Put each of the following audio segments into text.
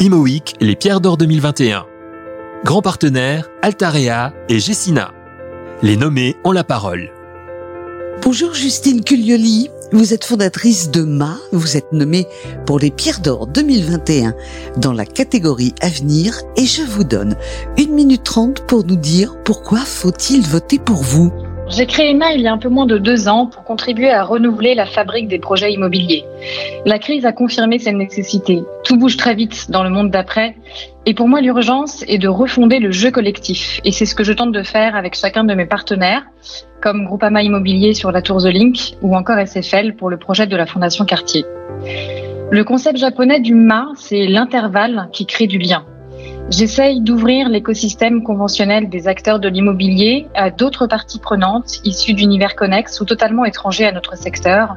IMOIC, les Pierres d'Or 2021. Grand partenaire, Altarea et Gessina. Les nommés ont la parole. Bonjour Justine Culioli, vous êtes fondatrice de MA, vous êtes nommée pour les Pierres d'Or 2021 dans la catégorie Avenir et je vous donne une minute trente pour nous dire pourquoi faut-il voter pour vous. J'ai créé MA il y a un peu moins de deux ans pour contribuer à renouveler la fabrique des projets immobiliers. La crise a confirmé cette nécessité. Tout bouge très vite dans le monde d'après et pour moi, l'urgence est de refonder le jeu collectif. Et c'est ce que je tente de faire avec chacun de mes partenaires, comme Groupama Immobilier sur la Tour The Link ou encore SFL pour le projet de la Fondation Cartier. Le concept japonais du ma, c'est l'intervalle qui crée du lien. J'essaye d'ouvrir l'écosystème conventionnel des acteurs de l'immobilier à d'autres parties prenantes issues d'univers connexes ou totalement étrangers à notre secteur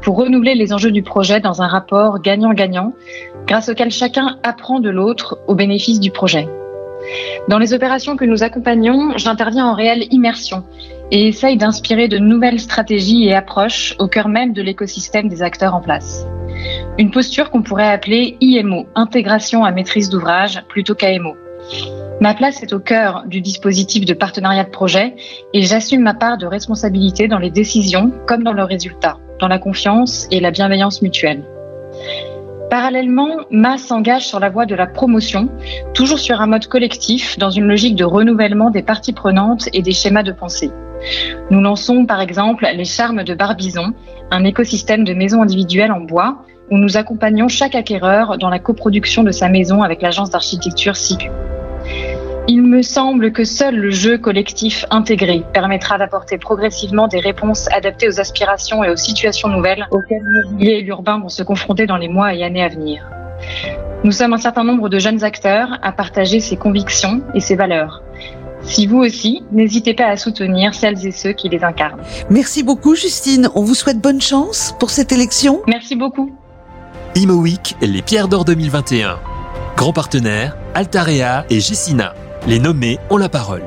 pour renouveler les enjeux du projet dans un rapport gagnant-gagnant grâce auquel chacun apprend de l'autre au bénéfice du projet. Dans les opérations que nous accompagnons, j'interviens en réelle immersion et essaye d'inspirer de nouvelles stratégies et approches au cœur même de l'écosystème des acteurs en place. Une posture qu'on pourrait appeler IMO, intégration à maîtrise d'ouvrage, plutôt qu'AMO. Ma place est au cœur du dispositif de partenariat de projet et j'assume ma part de responsabilité dans les décisions comme dans leurs résultats, dans la confiance et la bienveillance mutuelle. Parallèlement, MA s'engage sur la voie de la promotion, toujours sur un mode collectif, dans une logique de renouvellement des parties prenantes et des schémas de pensée. Nous lançons par exemple les Charmes de Barbizon, un écosystème de maisons individuelles en bois où nous accompagnons chaque acquéreur dans la coproduction de sa maison avec l'agence d'architecture SIGU. Il me semble que seul le jeu collectif intégré permettra d'apporter progressivement des réponses adaptées aux aspirations et aux situations nouvelles auxquelles l'immobilier et l'urbain vont se confronter dans les mois et années à venir. Nous sommes un certain nombre de jeunes acteurs à partager ces convictions et ces valeurs. Si vous aussi, n'hésitez pas à soutenir celles et ceux qui les incarnent. Merci beaucoup Justine, on vous souhaite bonne chance pour cette élection. Merci beaucoup. IMOIC, les Pierres d'Or 2021. Grand partenaire, Altarea et Gessina. Les nommés ont la parole.